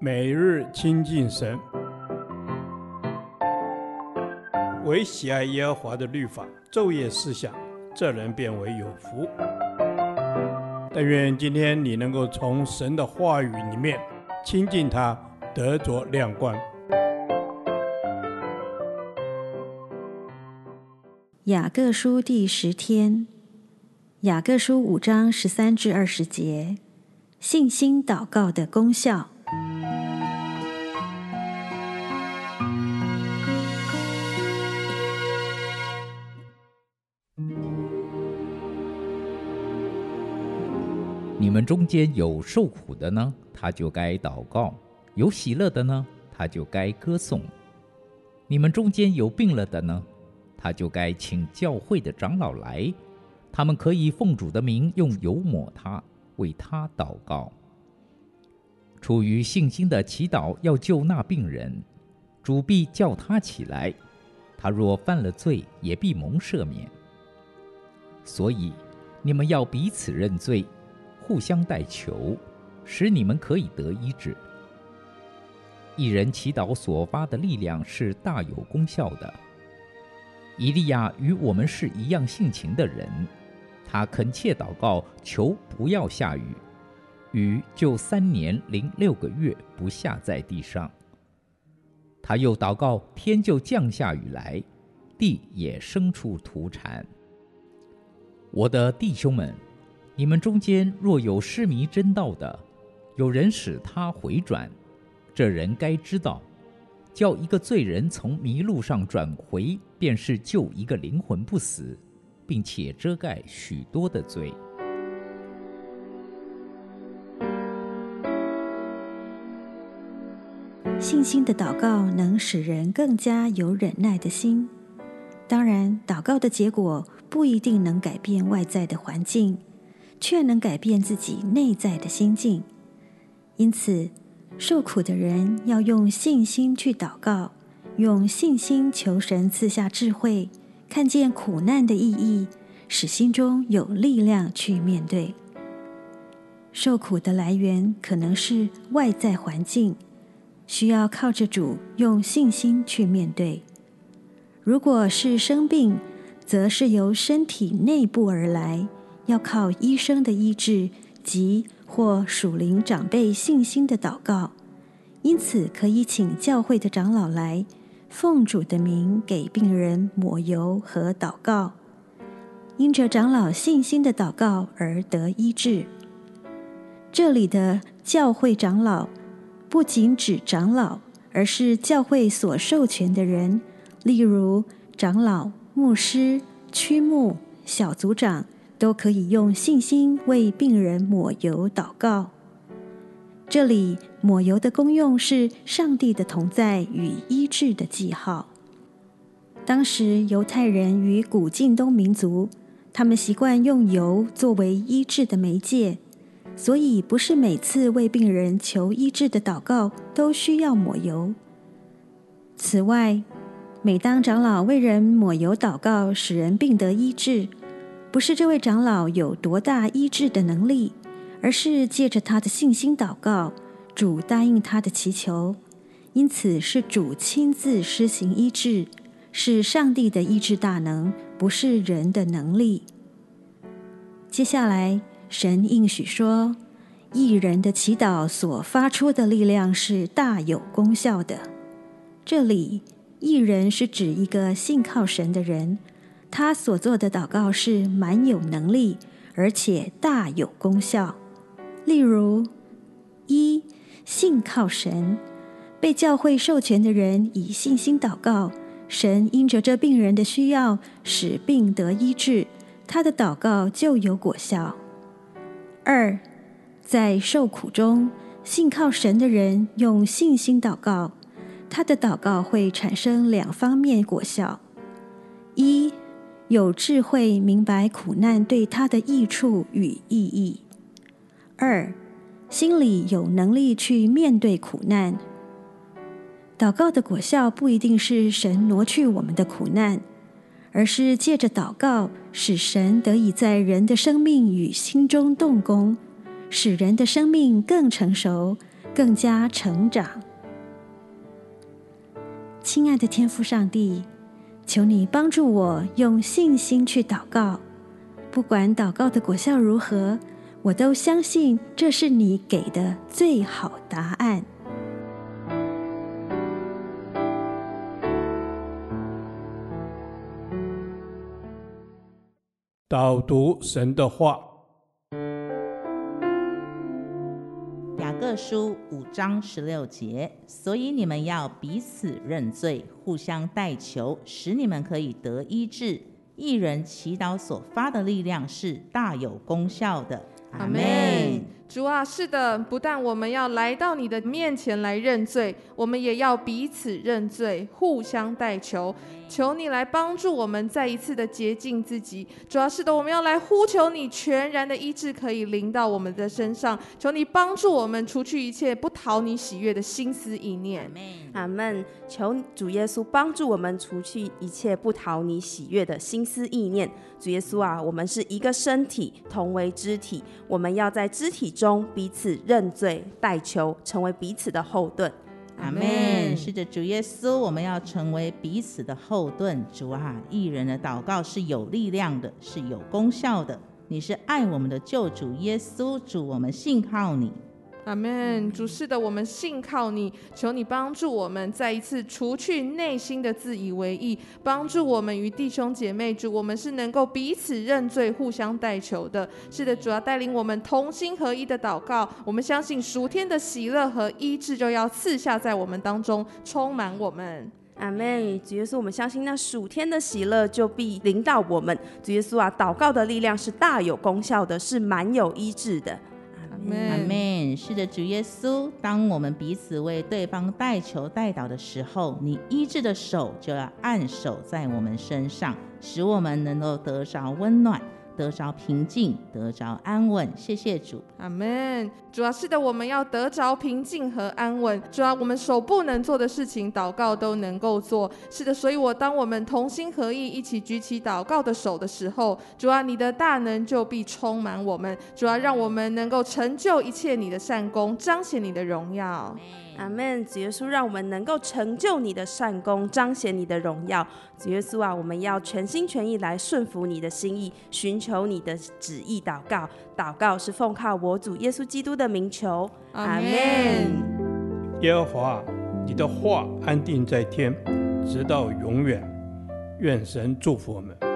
每日亲近神，唯喜爱耶和华的律法，昼夜思想，这人便为有福。但愿今天你能够从神的话语里面亲近他，得着亮光。雅各书第十天，雅各书五章十三至二十节，信心祷告的功效。你们中间有受苦的呢，他就该祷告；有喜乐的呢，他就该歌颂。你们中间有病了的呢，他就该请教会的长老来，他们可以奉主的名用油抹他，为他祷告。出于信心的祈祷要救那病人，主必叫他起来。他若犯了罪，也必蒙赦免。所以你们要彼此认罪，互相代求，使你们可以得医治。一人祈祷所发的力量是大有功效的。以利亚与我们是一样性情的人，他恳切祷告，求不要下雨，雨就三年零六个月不下在地上。他又祷告，天就降下雨来，地也生出土产。我的弟兄们，你们中间若有失迷真道的，有人使他回转，这人该知道。叫一个罪人从迷路上转回，便是救一个灵魂不死，并且遮盖许多的罪。信心的祷告能使人更加有忍耐的心。当然，祷告的结果不一定能改变外在的环境，却能改变自己内在的心境。因此，受苦的人要用信心去祷告，用信心求神赐下智慧，看见苦难的意义，使心中有力量去面对。受苦的来源可能是外在环境，需要靠着主用信心去面对。如果是生病，则是由身体内部而来，要靠医生的医治及或属灵长辈信心的祷告，因此可以请教会的长老来，奉主的名给病人抹油和祷告，因着长老信心的祷告而得医治。这里的教会长老不仅指长老，而是教会所授权的人，例如长老、牧师、区牧、小组长。都可以用信心为病人抹油祷告。这里抹油的功用是上帝的同在与医治的记号。当时犹太人与古近东民族，他们习惯用油作为医治的媒介，所以不是每次为病人求医治的祷告都需要抹油。此外，每当长老为人抹油祷告，使人病得医治。不是这位长老有多大医治的能力，而是借着他的信心祷告，主答应他的祈求，因此是主亲自施行医治，是上帝的医治大能，不是人的能力。接下来，神应许说，义人的祈祷所发出的力量是大有功效的。这里，义人是指一个信靠神的人。他所做的祷告是蛮有能力，而且大有功效。例如，一信靠神，被教会授权的人以信心祷告，神因着这病人的需要，使病得医治，他的祷告就有果效。二，在受苦中，信靠神的人用信心祷告，他的祷告会产生两方面果效：一。有智慧明白苦难对他的益处与意义。二，心里有能力去面对苦难。祷告的果效不一定是神挪去我们的苦难，而是借着祷告，使神得以在人的生命与心中动工，使人的生命更成熟，更加成长。亲爱的天父上帝，求你帮助我用信心去祷告，不管祷告的果效如何，我都相信这是你给的最好答案。导读神的话，书五章十六节，所以你们要彼此认罪，互相代求，使你们可以得医治。一人祈祷所发的力量是大有功效的。阿门。主啊，是的，不但我们要来到你的面前来认罪，我们也要彼此认罪，互相代求。求你来帮助我们再一次的洁净自己。主要是的，我们要来呼求你全然的医治，可以临到我们的身上。求你帮助我们除去一切不讨你喜悦的心思意念。阿门。求主耶稣帮助我们除去一切不讨你喜悦的心思意念。主耶稣啊，我们是一个身体，同为肢体，我们要在肢体中彼此认罪、代求，成为彼此的后盾。阿门。是的，主耶稣，我们要成为彼此的后盾。主啊，一人的祷告是有力量的，是有功效的。你是爱我们的救主耶稣，主，我们信靠你。阿门，主是的，我们信靠你，求你帮助我们再一次除去内心的自以为意，帮助我们与弟兄姐妹，主，我们是能够彼此认罪、互相代求的。是的，主要带领我们同心合一的祷告，我们相信属天的喜乐和医治就要赐下在我们当中，充满我们。阿门。主耶稣，我们相信那属天的喜乐就必临到我们。主耶稣啊，祷告的力量是大有功效的，是蛮有医治的。阿门。是的，主耶稣，当我们彼此为对方代求代祷的时候，你医治的手就要按手在我们身上，使我们能够得着温暖。得着平静，得着安稳。谢谢主，阿门。主要是的，我们要得着平静和安稳。主要我们手不能做的事情，祷告都能够做。是的，所以我当我们同心合意，一起举起祷告的手的时候，主啊，你的大能就必充满我们。主要，让我们能够成就一切你的善功，彰显你的荣耀。阿门。主耶稣，让我们能够成就你的善功，彰显你的荣耀。主耶稣啊，我们要全心全意来顺服你的心意，寻求你的旨意。祷告，祷告是奉靠我主耶稣基督的名求。阿门。耶和华，你的话安定在天，直到永远。愿神祝福我们。